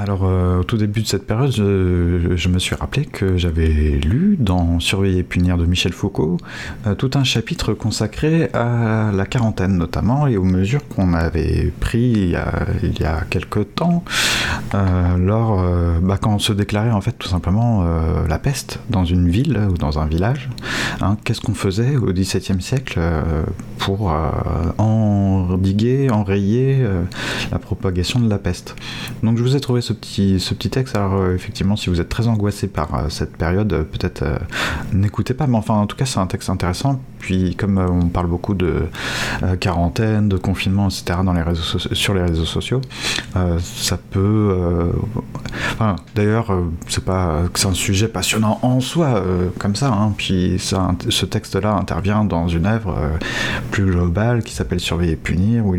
alors, euh, au tout début de cette période, je, me suis rappelé que j'avais lu dans Surveiller et punir de Michel Foucault euh, tout un chapitre consacré à la quarantaine notamment et aux mesures qu'on avait prises il y a, il temps, euh, lors, bah, quand on se déclarait en fait tout simplement la peste dans une ville ou dans un village. Hein. Qu'est-ce qu'on faisait au XVIIe siècle pour enrayer la propagation de la peste Donc, je vous ai trouvé ce petit, ce petit texte. Alors, euh, effectivement, si vous êtes très angoissé par euh, cette période, euh, peut-être n'écoutez pas, mais enfin, en tout cas, c'est un texte intéressant. Puis, comme on parle beaucoup de quarantaine, de confinement, etc., dans les réseaux sur les réseaux sociaux, ça peut. Enfin, d'ailleurs, c'est pas c'est un sujet passionnant en soi, comme ça. Hein. puis, ça, ce texte-là intervient dans une œuvre plus globale qui s'appelle Surveiller et punir, où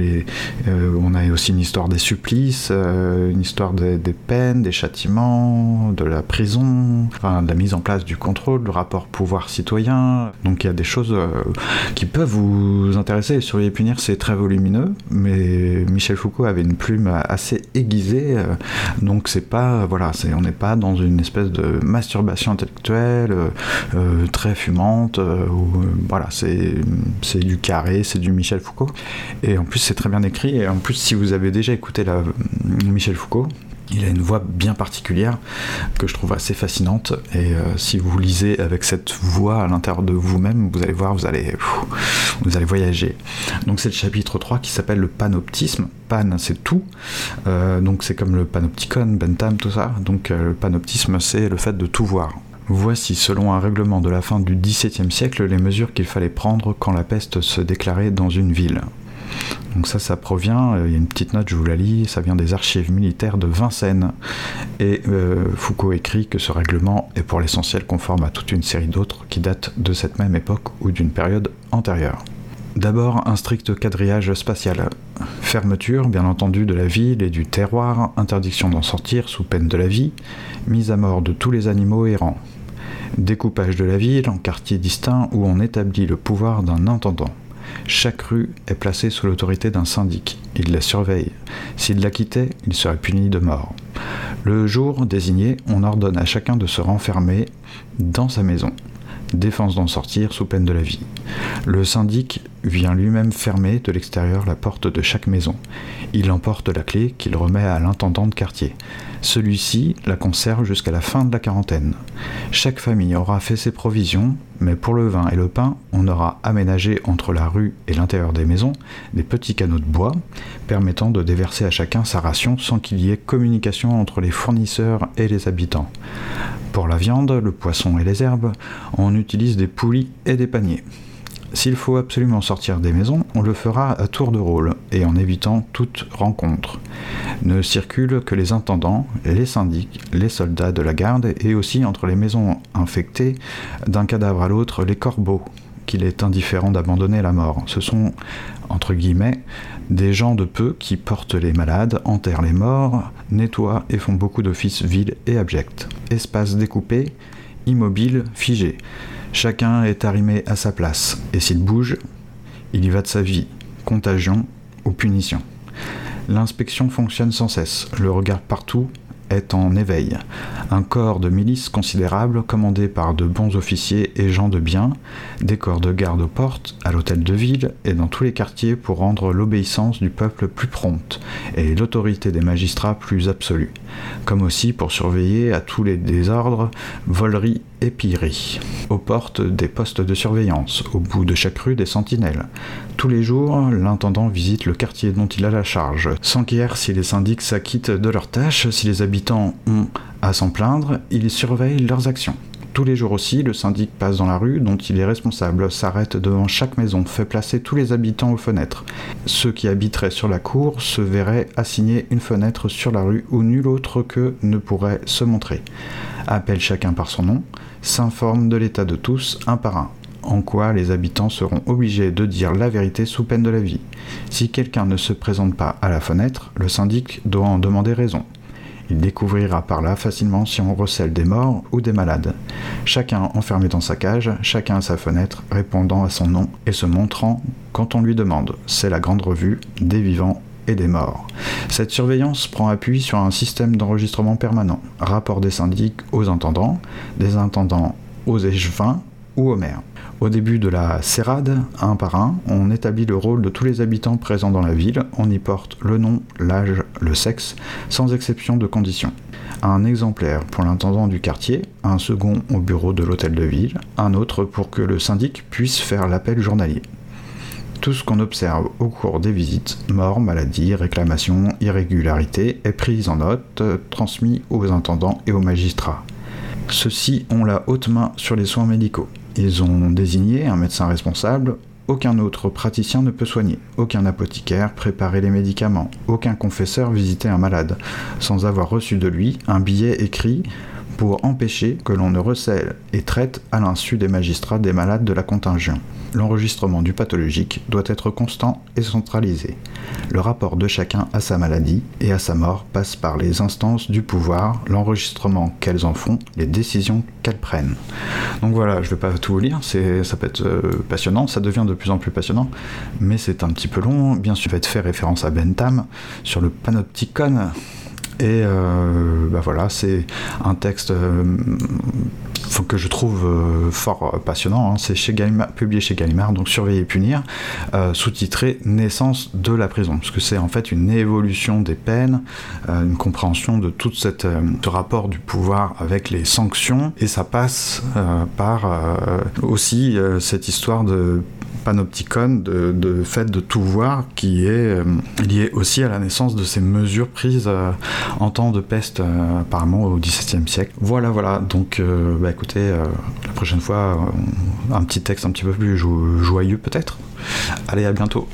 on a aussi une histoire des supplices, une histoire des peines, des châtiments, de la prison, enfin, de la mise en place du contrôle, le rapport pouvoir-citoyen. Donc il y a des choses euh, qui peuvent vous intéresser. Et punir, c'est très volumineux, mais Michel Foucault avait une plume assez aiguisée, euh, donc c'est pas, voilà, c'est, on n'est pas dans une espèce de masturbation intellectuelle euh, très fumante, voilà, c'est, c'est du carré, c'est du Michel Foucault. Et en plus, c'est très bien écrit, et en plus, si vous avez déjà écouté la, Michel Foucault, il a une voix bien particulière que je trouve assez fascinante et euh, si vous lisez avec cette voix à l'intérieur de vous-même, vous allez voir, vous allez, vous allez voyager. Donc c'est le chapitre 3 qui s'appelle le panoptisme. Pan c'est tout, euh, donc c'est comme le panopticon, Bentham, tout ça. Donc euh, le panoptisme c'est le fait de tout voir. Voici, selon un règlement de la fin du XVIIe siècle, les mesures qu'il fallait prendre quand la peste se déclarait dans une ville. Donc ça, ça provient, euh, il y a une petite note, je vous la lis, ça vient des archives militaires de Vincennes. Et euh, Foucault écrit que ce règlement est pour l'essentiel conforme à toute une série d'autres qui datent de cette même époque ou d'une période antérieure. D'abord, un strict quadrillage spatial. Fermeture, bien entendu, de la ville et du terroir, interdiction d'en sortir sous peine de la vie, mise à mort de tous les animaux errants. Découpage de la ville en quartiers distincts où on établit le pouvoir d'un intendant. Chaque rue est placée sous l'autorité d'un syndic. Il la surveille. S'il la quittait, il serait puni de mort. Le jour désigné, on ordonne à chacun de se renfermer dans sa maison. Défense d'en sortir sous peine de la vie. Le syndic vient lui-même fermer de l'extérieur la porte de chaque maison. Il emporte la clé qu'il remet à l'intendant de quartier. Celui-ci la conserve jusqu'à la fin de la quarantaine. Chaque famille aura fait ses provisions, mais pour le vin et le pain, on aura aménagé entre la rue et l'intérieur des maisons des petits canaux de bois permettant de déverser à chacun sa ration sans qu'il y ait communication entre les fournisseurs et les habitants. Pour la viande, le poisson et les herbes, on utilise des poulies et des paniers. S'il faut absolument sortir des maisons, on le fera à tour de rôle et en évitant toute rencontre. Ne circulent que les intendants, les syndics, les soldats de la garde et aussi entre les maisons infectées d'un cadavre à l'autre les corbeaux qu'il est indifférent d'abandonner la mort. Ce sont, entre guillemets, des gens de peu qui portent les malades, enterrent les morts, nettoient et font beaucoup d'offices vils et abjects. Espace découpé, immobile, figé. Chacun est arrimé à sa place, et s'il bouge, il y va de sa vie, contagion ou punition. L'inspection fonctionne sans cesse, le regard partout est en éveil. Un corps de milice considérable, commandé par de bons officiers et gens de bien, des corps de garde aux portes, à l'hôtel de ville et dans tous les quartiers pour rendre l'obéissance du peuple plus prompte et l'autorité des magistrats plus absolue, comme aussi pour surveiller à tous les désordres, voleries pilleries. Aux portes des postes de surveillance, au bout de chaque rue des sentinelles. Tous les jours, l'intendant visite le quartier dont il a la charge, s'enquiert si les syndics s'acquittent de leurs tâches, si les habitants ont à s'en plaindre, il surveille leurs actions. Tous les jours aussi, le syndic passe dans la rue dont il est responsable, s'arrête devant chaque maison, fait placer tous les habitants aux fenêtres. Ceux qui habiteraient sur la cour se verraient assigner une fenêtre sur la rue où nul autre que ne pourrait se montrer. Appelle chacun par son nom, s'informe de l'état de tous un par un en quoi les habitants seront obligés de dire la vérité sous peine de la vie. Si quelqu'un ne se présente pas à la fenêtre, le syndic doit en demander raison. Il découvrira par là facilement si on recèle des morts ou des malades. Chacun enfermé dans sa cage, chacun à sa fenêtre, répondant à son nom et se montrant quand on lui demande. C'est la grande revue des vivants et des morts. Cette surveillance prend appui sur un système d'enregistrement permanent, rapport des syndics aux intendants, des intendants aux échevins Au début de la serrade, un par un, on établit le rôle de tous les habitants présents dans la ville, on y porte le nom, l'âge, le sexe, sans exception de conditions. Un exemplaire pour l'intendant du quartier, un second au bureau de l'hôtel de ville, un autre pour que le syndic puisse faire l'appel journalier. Tout ce qu'on observe au cours des visites, morts, maladies, réclamations, irrégularités, est pris en note, transmis aux intendants et aux magistrats. Ceux-ci ont la haute main sur les soins médicaux. Ils ont désigné un médecin responsable, aucun autre praticien ne peut soigner, aucun apothicaire préparer les médicaments, aucun confesseur visiter un malade, sans avoir reçu de lui un billet écrit pour empêcher que l'on ne recèle et traite à l'insu des magistrats des malades de la contingent. L'enregistrement du pathologique doit être constant et centralisé. Le rapport de chacun à sa maladie et à sa mort passe par les instances du pouvoir, l'enregistrement qu'elles en font, les décisions qu'elles prennent. Donc voilà, je ne vais pas tout vous lire, ça peut être euh, passionnant, ça devient de plus en plus passionnant, mais c'est un petit peu long. Bien sûr, je vais faire référence à Bentham sur le panopticon et euh, bah voilà, c'est un texte euh, que je trouve euh, fort passionnant. Hein. C'est chez publié chez Gallimard, donc Surveiller et punir, sous-titré Naissance de la prison, parce que c'est en fait une évolution des peines, une compréhension de tout cette, ce rapport du pouvoir avec les sanctions, et ça passe par aussi cette histoire de panopticon de, fait de tout voir qui est euh, lié aussi à la naissance de ces mesures prises euh, en temps de peste euh, apparemment au XVIIe siècle. Voilà, voilà. Donc, bah, écoutez, la prochaine fois, un petit texte un petit peu plus joyeux peut-être. Allez, à bientôt.